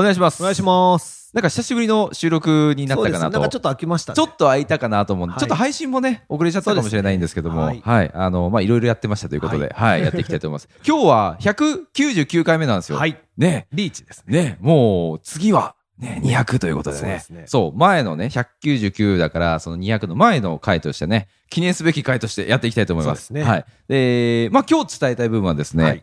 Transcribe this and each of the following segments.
お願いします。お願いします。なんか久しぶりの収録になったかなと。なんかちょっと飽きましたね。ちょっと空いたかなと思うんで、はいちょっと配信もね、遅れちゃったかもしれないんですけども、そうですねはい、あの、まあ、いろいろやってましたということで、は、はいいやっていきたいと思います。今日は199回目なんですよ。はい。ね、リーチですね。ね、もう次は、ね、200ということでね。そうですねそう、前のね、199だから、その200の前の回としてね、記念すべき回としてやっていきたいと思います。そうですねはい。で、まあ、今日伝えたい部分はですね、はい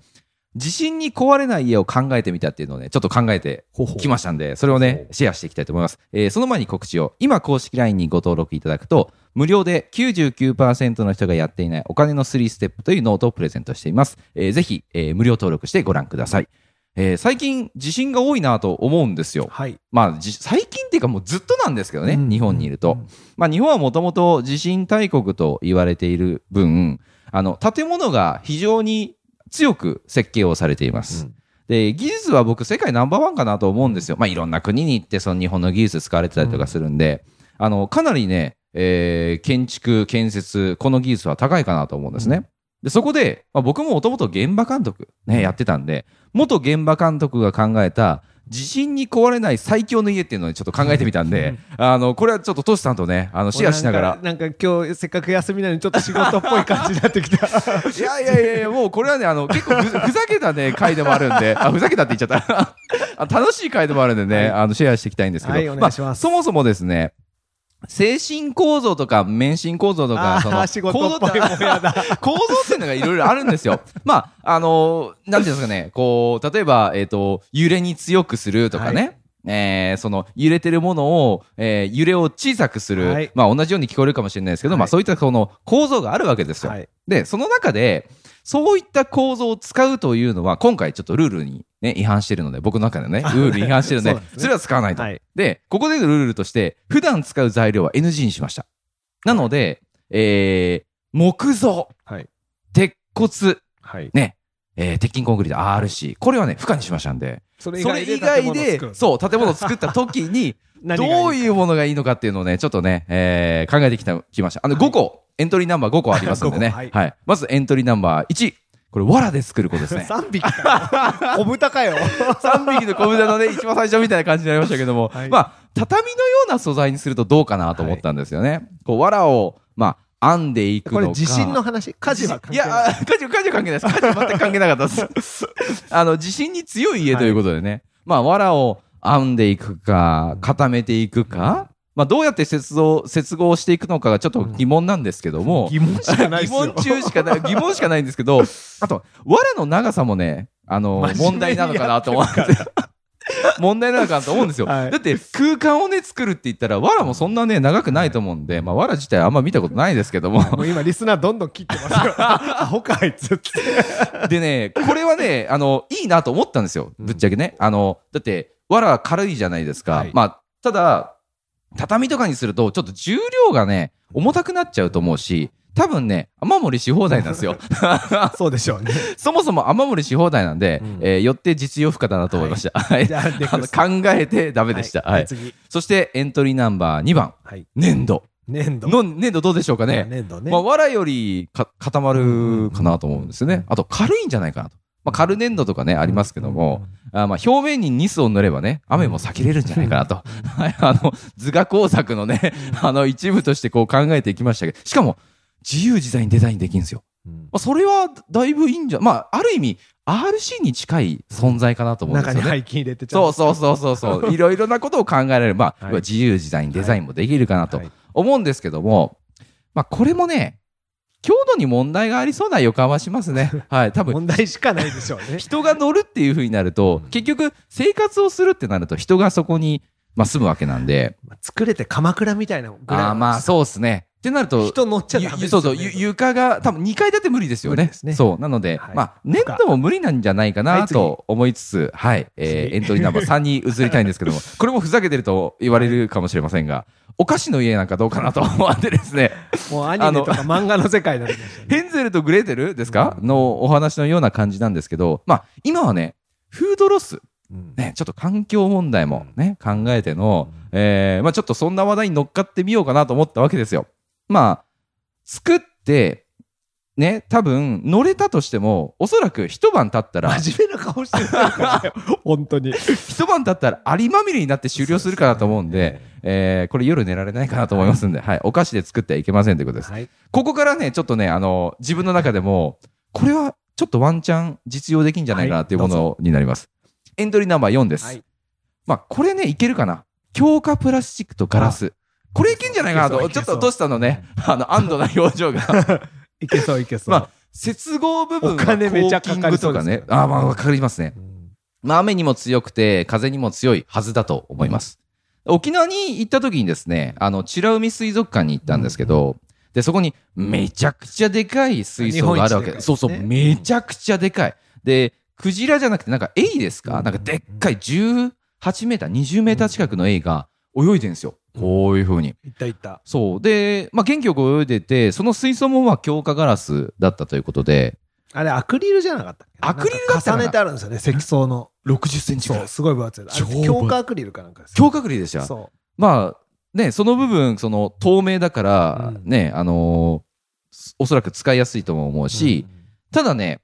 地震に壊れない家を考えてみたっていうのをね、ちょっと考えてきましたんで、それをね、シェアしていきたいと思います。えーその前に告知を、今公式 LINE にご登録いただくと、無料で99%の人がやっていないお金の3ステップというノートをプレゼントしています。えーぜひ、えー無料登録してご覧ください。えー最近地震が多いなと思うんですよ。はい。まあ、じ最近っていうかもうずっとなんですけどね、うん日本にいると。うんまあ、日本はもともと地震大国と言われている分、あの、建物が非常に強く設計をされています。うんで、技術は僕世界ナンバーワンかなと思うんですよ。まあ、いろんな国に行ってその日本の技術使われてたりとかするんで、あの、かなりね、えー建築、建設、この技術は高いかなと思うんですね。で、そこで、まあ、僕ももともと現場監督ね、やってたんで、元現場監督が考えた、地震に壊れない最強の家っていうのをちょっと考えてみたんで、あの、これはちょっとトシさんとね、あの、シェアしながら。なんか、今日せっかく休みなのにちょっと仕事っぽい感じになってきた。いやいやいやいや、もうこれはね、あの、結構ふふざけたね、回でもあるんで、あ、ふざけたって言っちゃった。あ楽しい回でもあるんでね、あの、シェアしていきたいんですけど、はいお願いします。あ、そもそもですね、精神構造とか免震構造とか、そのあー仕事っぽいもんやだ。構造っていうのがいろいろあるんですよ。まあ、あのー なんていうんですかね、こう、例えば、えっ、と、揺れに強くするとかね、はいえーその揺れてるものを、えー揺れを小さくする、はいまあ同じように聞こえるかもしれないですけど、はいまあそういったその構造があるわけですよ。はいで、その中で、そういった構造を使うというのは、今回ちょっとルールに、ね、違反してるので、僕の中でね、ルール違反してるので、そうですねそれは使わないと。はいで、ここでのルールとして、普段使う材料は NG にしました。なので、えー木造、はい。鉄骨、はい。ね、えー鉄筋コンクリート RC、これはね、不可にしましたんで、それ以外で、そう、建物を作った時に、どういうものがいいのかっていうのをね、ちょっとね、えー考えてきた、きました。あの、5個、エントリーナンバー5個ありますんでね。5個は、はいいまずエントリーナンバー1。これ、藁で作る子ですね。3匹かよ。小豚かよ。3匹の小豚のね、一番最初みたいな感じになりましたけども、はいまあ、畳のような素材にするとどうかなと思ったんですよね。こう、藁を、まあ、編んでいくのか。これ地震の話？火事は関係ない。いや、あ火事、火事は関係ないです。火事は全く関係なかったです。あの、地震に強い家ということでね。まあ、藁を編んでいくか、固めていくか、まあ、どうやって接合、接合していくのかがちょっと疑問なんですけども、疑問しかないっ疑すよ。問中しかない、疑問しかないんですけど、あと、藁の長さもね、あの、問題なのかなと思うんですよ。問題なのかなと思うんですよ。はいだって空間をね、作るって言ったら、藁もそんなね、長くないと思うんで、まあ、藁自体あんま見たことないですけども。もう今リスナーどんどん切ってますよ。アホかあいつって。でね、これはね、あの、いいなと思ったんですよ。ぶっちゃけね。あの、だって、藁は軽いじゃないですか。はいまあ、ただ、畳とかにすると、ちょっと重量がね、重たくなっちゃうと思うし、多分ね、雨漏りし放題なんですよ。そうでしょうね。そもそも雨漏りし放題なんで、うんえーよって実用不可だなと思いました。はい。考えてダメでした。はい。次。そして、エントリーナンバー2番、はい。粘土。粘土。の粘土どうでしょうかね。粘土ねまあ、。藁よりか固まるかなと思うんですよね。あと、軽いんじゃないかなと。まあ、軽粘土とかね、ありますけども、あまあ表面にニスを塗ればね、雨も避けれるんじゃないかなと。はい、あの、図画工作のね、あの、一部としてこう考えていきましたけど、しかも、自由自在にデザインできるんですよ。うんまあ、それはだいぶいいんじゃ、まあ、ある意味、RC に近い存在かなと思うんですよね。中に背筋入れてそうそうそうそうそう。いろいろなことを考えられる。まあ、はい自由自在にデザインもできるかなとはい思うんですけども、まあ、これもね、強度に問題がありそうな予感はしますね。はい。多分、問題しかないでしょうね。人が乗るっていう風になると、結局、生活をするってなると、人がそこに、まあ、住むわけなんで、まあ作れて鎌倉みたいなぐらいああまあ、そうですね。っってなると、人乗っちゃダメですそうそう、ゆ床が多分2階建て無理ですよね。ね。そう。なので、はい。まあ、ネットも無理なんじゃないかないと思いつつ、はい、えー次。エントリーナンバー3に移りたいんですけども、これもふざけてると言われるかもしれませんが、お菓子の家なんかどうかなと思ってですね、もうアニメとか漫画の世界になりましたね。ヘンゼルとグレーテルですか？のお話のような感じなんですけど、まあ、今はね、フードロス、うん。ね、ちょっと環境問題もね、考えての、えーまあちょっとそんな話題に乗っかってみようかなと思ったわけですよ。まあ、作って、ね、多分乗れたとしても、おそらく一晩経ったら、真面目な顔してるからね 本当に。一晩経ったらアリまみれになって終了するかなと思うんで、えーこれ夜寝られないかなと思いますんで、はい、お菓子で作ってはいけませんということです。はい。ここからね、ちょっとね、あの、自分の中でも、これはちょっとワンチャン実用できんじゃないかなっていうものになります。エントリーナンバー4です。はいまあ、これね、いけるかな。強化プラスチックとガラス。これいけんじゃないかなと。ちょっとトシさんのね、あの、安堵な表情が。いけそういけそう。まあ、接合部分はお金めちゃングとかねね。あーまあ、かかりますね。うんまあ、雨にも強くて、風にも強いはずだと思います。沖縄に行った時にですね、あの、美ら海水族館に行ったんですけど、で、そこにめちゃくちゃでかい水槽があるわけ。でそうそう、めちゃくちゃでかい。で、クジラじゃなくて、なんかエイですか、うんなんかでっかい18メーター、20メーター近くのエイが泳いでるんですよ。こういう風に。いったいった。そう。で、まあ、元気よく泳いでて、その水槽もまあ強化ガラスだったということで、あれ、アクリルじゃなかったっけアクリルだった重ねてあるんですよね、積層の。60センチぐらいそう、。すごい分厚い。強化アクリルかなんかですよ。強化グリルでした。そまあ、ね、その部分、その透明だから、うんね、あのーおそらく使いやすいとも思うう。し、ただね、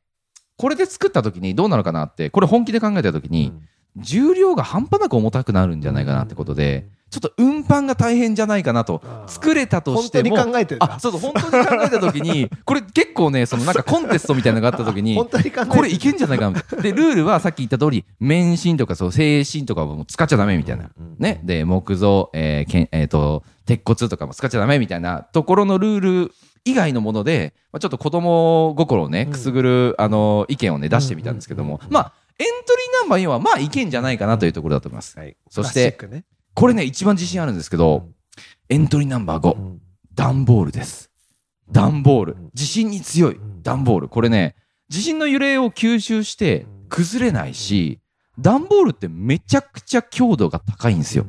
これで作った時にどうなのかなって、これ本気で考えた時うん、に、重量が半端なく重たくなるんじゃないかなってことで、ちょっと運搬が大変じゃないかなと。うん作れたと本当にしても、考えてるんだ。あ、そうそう、本当に考えた時に、これ結構ね、そのなんかコンテストみたいなのがあった時に、本当に考えてる。これいけんじゃないかな。で、ルールはさっき言った通り、免震とかそう、精神とかも使っちゃダメみたいな。うんね。で、木造、えーけんえーと、鉄骨とかも使っちゃダメみたいな。ところのルール以外のもので、まあ、ちょっと子供心をね、うん。くすぐる、あの、意見をね、出してみたんですけども、まあ、エントリーナンバー4は、まあ、いけんじゃないかなというところだと思います。はい。そしてねこれね、一番自信あるんですけど、エントリーナンバー5、うん段ボールです。段ボールうん。地震に強いうん段ボール。これね、地震の揺れを吸収して崩れないし、段ボールってめちゃくちゃ強度が高いんですよ。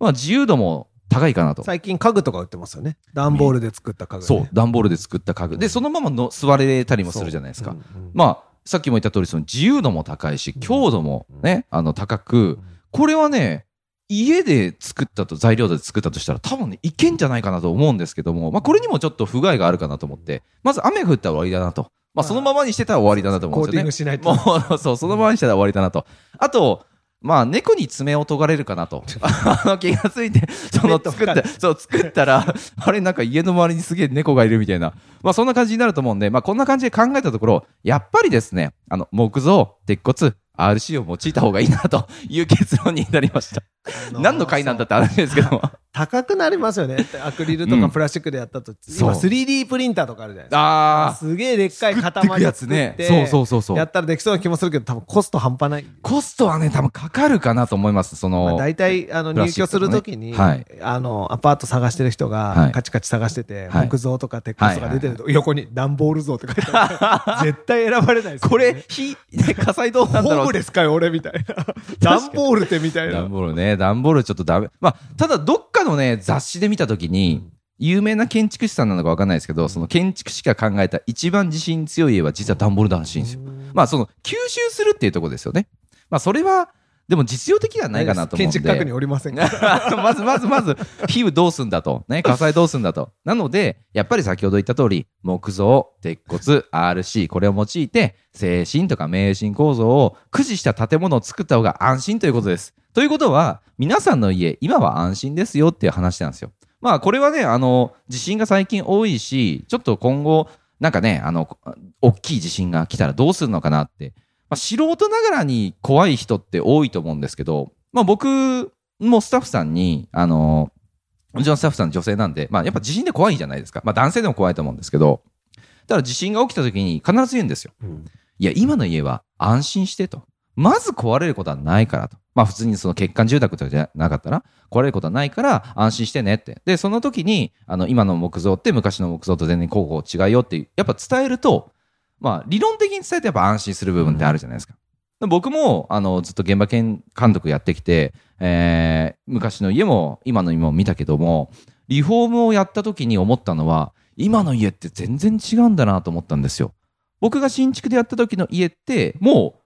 まあ自由度も高いかなと。最近家具とか売ってますよね。段ボールで作った家具ね。そう、段ボールで作った家具。で、そのままの座れたりもするじゃないですか。まあ、さっきも言った通り、その自由度も高いし、強度もね、あの、高く、これはね、家で作ったと、材料で作ったとしたら、多分ね、いけんじゃないかなと思うんですけども、まあ、これにもちょっと不具合があるかなと思って、まず雨降ったら終わりだなと。まあ、そのままにしてたら終わりだなと思コーうんですよねティング。しないと。もう、そう、そのままにしたら終わりだなと。あと、まあ、猫に爪を研がれるかなと。あの、気がついて、その、作った、そう、作ったら、あれ、なんか家の周りにすげえ猫がいるみたいな。まあ、そんな感じになると思うんで、まあ、こんな感じで考えたところ、やっぱりですね、あの、木造、鉄骨、RC を用いた方がいいなという結論になりました。あの何の回なんだって話ですけども。高くなりますよね。アクリルとうん。かプラスチックでやったと。そう。今 3D プリンターとかあるじゃないですか。あすげえでっかい塊作っやつね。そうそうそうそう。やったらできそうな気もするけど、多分コスト半端ない。コストはね、多分かかるかなと思います。そまあ、の、大体あの入居するときに、はい。あのアパート探してる人はい。がカチカチ探してて、はい。木造とか鉄骨とか出てると、横に段ボール像って書いてある。絶対選ばれないですよね。これ、火、ね、火災どうなんだろう。ホームレスかよ俺みたいな。段ボールってみたいな。段ボールね、段ボールちょっとダメ。まあ、ただどっかのね、雑誌で見たときに、有名な建築士さんなのかわかんないですけど、その建築士が考えた一番地震強い家は実は段ボールらしいんですよ。まあ、その、吸収するっていうところですよね。まあ、それは、でも実用的ではないかなと思うんで。建築確認おりません まずまずまず、火をどうすんだと。ね、火災どうすんだと。なので、やっぱり先ほど言った通り、木造、鉄骨、RC、これを用いて、精神とか迷信構造を駆使した建物を作った方が安心ということです。ということは、皆さんの家、今は安心ですよっていう話なんですよ。まあ、これはね、あの、地震が最近多いし、ちょっと今後、なんかね、あの、大きい地震が来たらどうするのかなって。まあ、素人ながらに怖い人って多いと思うんですけど、まあ僕もスタッフさんに、あの、うちのスタッフさん女性なんで、まあやっぱ地震で怖いじゃないですか。まあ男性でも怖いと思うんですけど、だから地震が起きた時に必ず言うんですよ。いや、今の家は安心してと。まず壊れることはないからと。まあ普通にその欠陥住宅とかじゃなかったら、壊れることはないから安心してねって。で、その時に、あの、今の木造って昔の木造と全然こうこう違うよっていう、やっぱ伝えると、まあ理論的に伝えてやっぱ安心する部分ってあるじゃないですか。僕も、あの、ずっと現場監督やってきて、えー、昔の家も今の家も見たけども、リフォームをやった時に思ったのは、今の家って全然違うんだなと思ったんですよ。僕が新築でやった時の家って、もう、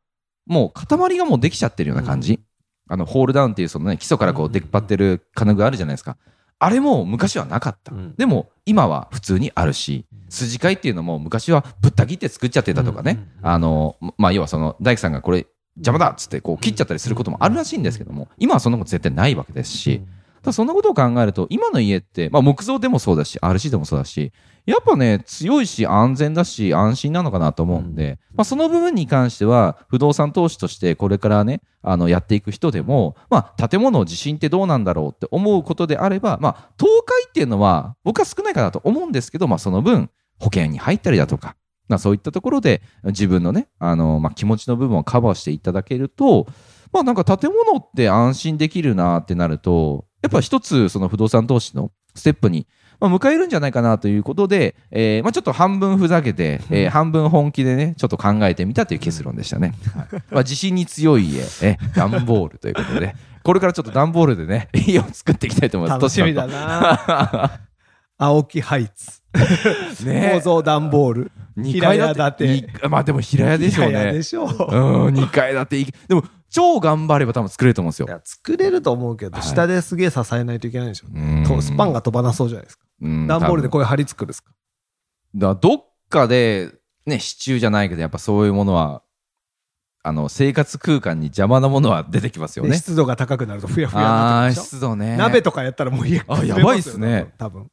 もう塊がもうできちゃってるような感じ。あの、ホールダウンっていうそのね、基礎からこう出っ張ってる金具あるじゃないですか。あれも昔はなかった。うんでも、今は普通にあるし、筋交いっていうのも昔はぶった切って作っちゃってたとかね。うんうんうんあの、まあ、要はその、大工さんがこれ邪魔だっつってこう切っちゃったりすることもあるらしいんですけども、今はそんなこと絶対ないわけですし、ただそんなことを考えると、今の家って、まあ、木造でもそうだし、RC でもそうだし、やっぱね、強いし、安全だし、安心なのかなと思うんで、まあ、その部分に関しては、不動産投資として、これからね、あの、やっていく人でも、まあ、建物の地震ってどうなんだろうって思うことであれば、まあ、倒壊っていうのは、僕は少ないかなと思うんですけど、まあ、その分、保険に入ったりだとか、まあ、そういったところで、自分のね、あの、まあ、気持ちの部分をカバーしていただけると、まあなんか建物って安心できるなってなると、やっぱ一つその不動産投資のステップに、まあ、迎えるんじゃないかなということで、えーまあちょっと半分ふざけて、えー半分本気でね、ちょっと考えてみたという結論でしたね。はいまあ地震に強い家、え、段ボールということで、これからちょっと段ボールでね、家を作っていきたいと思います。楽しみだな青木ハイツ。ね構造段ボール。2階建て。まあでも平屋でしょうねいやいやで。しょう。うん、2階建て。でも、超頑張れば多分作れると思うんですよ。いや、作れると思うけど、はい下ですげえ支えないといけないでしょ。うんとスパンが飛ばなそうじゃないですか。うん段ボールでこういう針作るんですか。だからどっかで、ね、支柱じゃないけど、やっぱそういうものは、あの、生活空間に邪魔なものは出てきますよね。で湿度が高くなるとふやふやになってくるでしょ。湿度ね。鍋とかやったらもう家あやばいっすね。多分。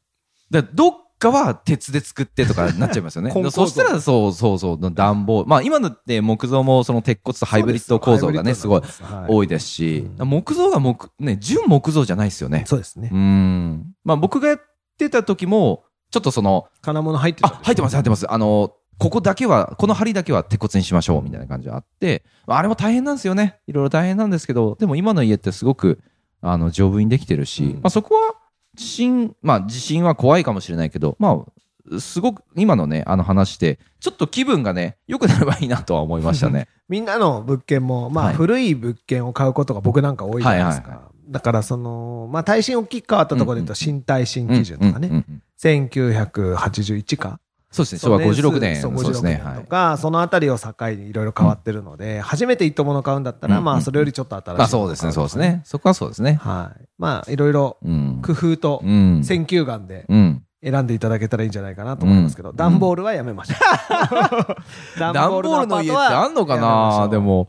だからどっかは鉄で作ってとかなっちゃいますよね そしたら、そうそうそう、暖房。まあ、今のって木造もその鉄骨とハイブリッド構造がね、すごい多いですし、うん木造が木、ね、純木造じゃないですよね。そうですねう。ん。まあ、僕がやってた時も、ちょっとその、金物入ってたでしょあ、入ってます、入ってます。あの、ここだけは、この針だけは鉄骨にしましょう、みたいな感じがあって、あれも大変なんですよね。いろいろ大変なんですけど、でも今の家ってすごく、あの、丈夫にできてるし、うんまあそこは、地震、まあ地震は怖いかもしれないけど、まあ、すごく、今のね、あの話で、ちょっと気分がね、良くなればいいなとは思いましたね。みんなの物件も、まあ、はい古い物件を買うことが僕なんか多いじゃないですか。はいはいだから、その、まあ、耐震大きく変わったところで言うと、新耐震基準とかね、うんうんうん1981か。そうですね、昭和56年。そう、56そうですね。年はい。とか、そのあたりを境にいろいろ変わってるので、初めて一等物買うんだったら、うんまあ、それよりちょっと新しいまあそうですね、そうですね。そこはそうですね。はい。まあ、いろいろうん。工夫とうん。選球眼でうん。選んでいただけたらいいんじゃないかなと思いますけど、うん段ボールはやめましょう。段ボールの家ってあんのかなで。も、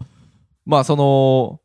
まあその、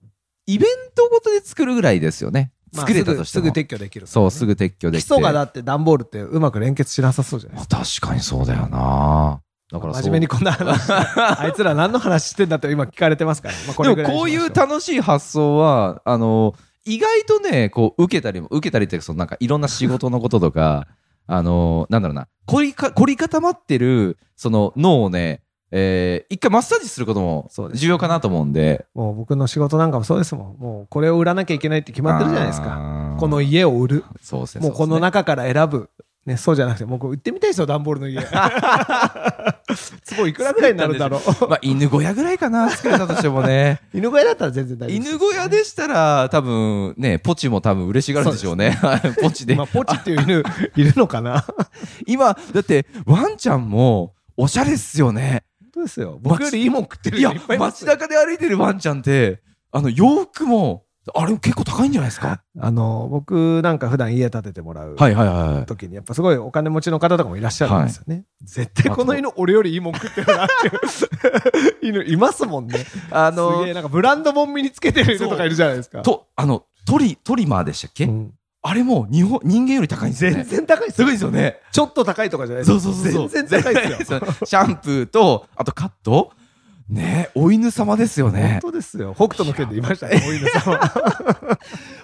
イベントごとで作るぐらいですよね。まあ作れたとしても。すぐすぐ撤去できる。そう、すぐ撤去できて。基礎がだって段ボールってうまく連結しなさそうじゃないですか。確かにそうだよなだから真面目にこんな話。あいつら何の話してんだって今聞かれてますから。まあ、こでもこういう楽しい発想は、あの、意外とね、こう、受けたりも、受けたりっていうか、そのなんかいろんな仕事のこととか、あの、なんだろうな、凝りか、凝り固まってる、その脳をね、えー一回マッサージすることも重要かなと思うんで。もう僕の仕事なんかもそうですもん。もうこれを売らなきゃいけないって決まってるじゃないですか。かこの家を売る。そうですね。もうこの中から選ぶ。ね、そうじゃなくて、もう売ってみたいですよ、段ボールの家。すごいいくらぐらいになるだろう。まあ、犬小屋ぐらいかな、作れたとしてもね。犬小屋だったら全然大丈夫です。犬小屋でしたら、多分ね、ポチも多分嬉しがるでしょうね。ポチでまあ、。ポチっていう犬 いるのかな？今、だって、ワンちゃんも、おしゃれっすよね。本当ですよ。僕よりいいもん食ってるいや街中で歩いてるワンちゃんって、あの、洋服も、あれ結構高いんじゃないですか？あの、僕なんか普段家建ててもらうはいはいはい。時に、やっぱすごいお金持ちの方とかもいらっしゃるんですよね。絶対この犬俺よりいいもん食ってるなっていう犬いますもんね。あすげえ、なんかブランドもん身につけてる犬とかいるじゃないですか。と、あの、トリ、トリマーでしたっけ、うんあれも日本、人間より高いんですよね。全然高いですよすごいですよね。ちょっと高いとかじゃないですそうそうそうそう。全然高いですよ。よ。シャンプーと、あとカットねお犬様ですよ本ね。当ですよ。北斗の剣でいましたね、お犬様。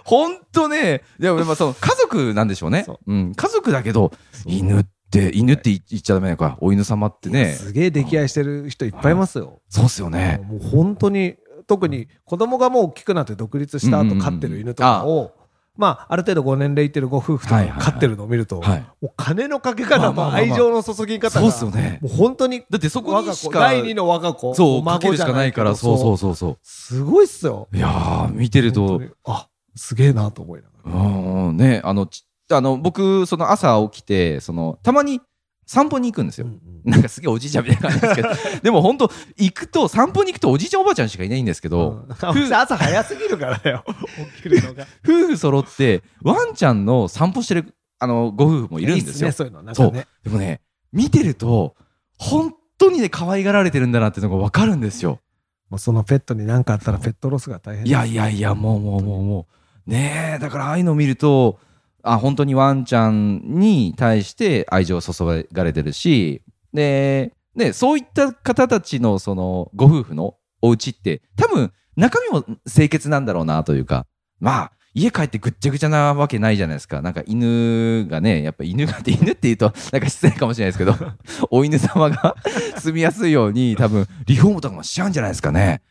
ほんとね、でも、まあ、その、家族なんでしょうね。そううん。家族だけど、犬って、犬って言言っちゃダメなのか。お犬様ってね。すげえ溺愛してる人いっぱいいますよ。そうっすよね。もう本当に、特に子供がもう大きくなって独立した後飼ってる犬とかを、まあ、ある程度ご年齢いってるご夫婦とかが飼ってるのを見ると、はいもう金のかけ方と愛情の注ぎ方が、そうっすよねもう本当にだってそこにしか第二の我が子、そう、孫かけるしかないから、そうそうそうそすごいっすよ。う。いやー、見てるとあ、すげえなと思いながら。うん、ね、あの、ちあの、僕、その朝起きて、その、たまに散歩に行くんですよ。うんうんなんかすげえおじいちゃんみたいな感じですけど、でも本当行くと、散歩に行くとおじいちゃんおばあちゃんしかいないんですけど、うん朝早すぎるからだよ。起きるのが。夫婦揃って、ワンちゃんの散歩してる、あの、ご夫婦もいるんですよ。そう。でもね、見てると、本当にね、可愛がられてるんだなっていうのがわかるんですよ。もうそのペットに何かあったらペットロスが大変いやいやいや、もうもうもうもう。ねえ、だからああいうのを見ると、あ、本当にワンちゃんに対して愛情を注がれてるし、で、ね、そういった方たちのそのご夫婦のお家って、多分中身も清潔なんだろうなというか、まあ、家帰ってぐっちゃぐちゃなわけないじゃないですか。なんか犬がね、やっぱ犬がって犬って言うとなんか失礼かもしれないですけど、お犬様が住みやすいように多分リフォームとかもしちゃうんじゃないですかね。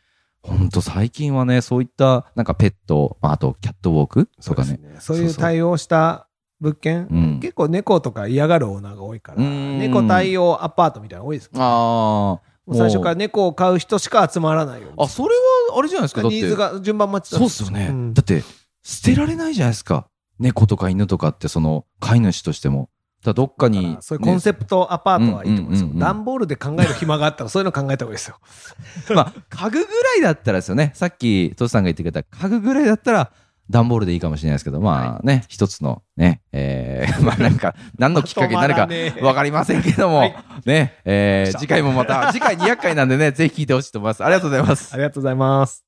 ほんと最近はね、そういったなんかペット、まあ、あとキャットウォークとかね。そういう対応した物件、うん。結構猫とか嫌がるオーナーが多いから、うん。猫対応アパートみたいなの多いですから、あもう最初から猫を飼う人しか集まらないように。あ。あ、それはあれじゃないですか？ニーズが順番待ちだそうっすよね、ん。だって、捨てられないじゃないですか。猫とか犬とかって、その、飼い主としても。どっかに、そういうコンセプトアパートはいいと思うんですよ。段ボールで考える暇があったらそういうの考えた方がいいですよ。まあ、家具ぐらいだったらですよね。さっき、トシさんが言ってくれた家具ぐらいだったら、段ボールでいいかもしれないですけど、まあね、一つのね、えー、まあなんか、何のきっかけになるかまとまらねえわかりませんけども、はいね、えー、次回もまた、次回200回なんでね、ぜひ聞いてほしいと思います。ありがとうございますあ。りがとうございます。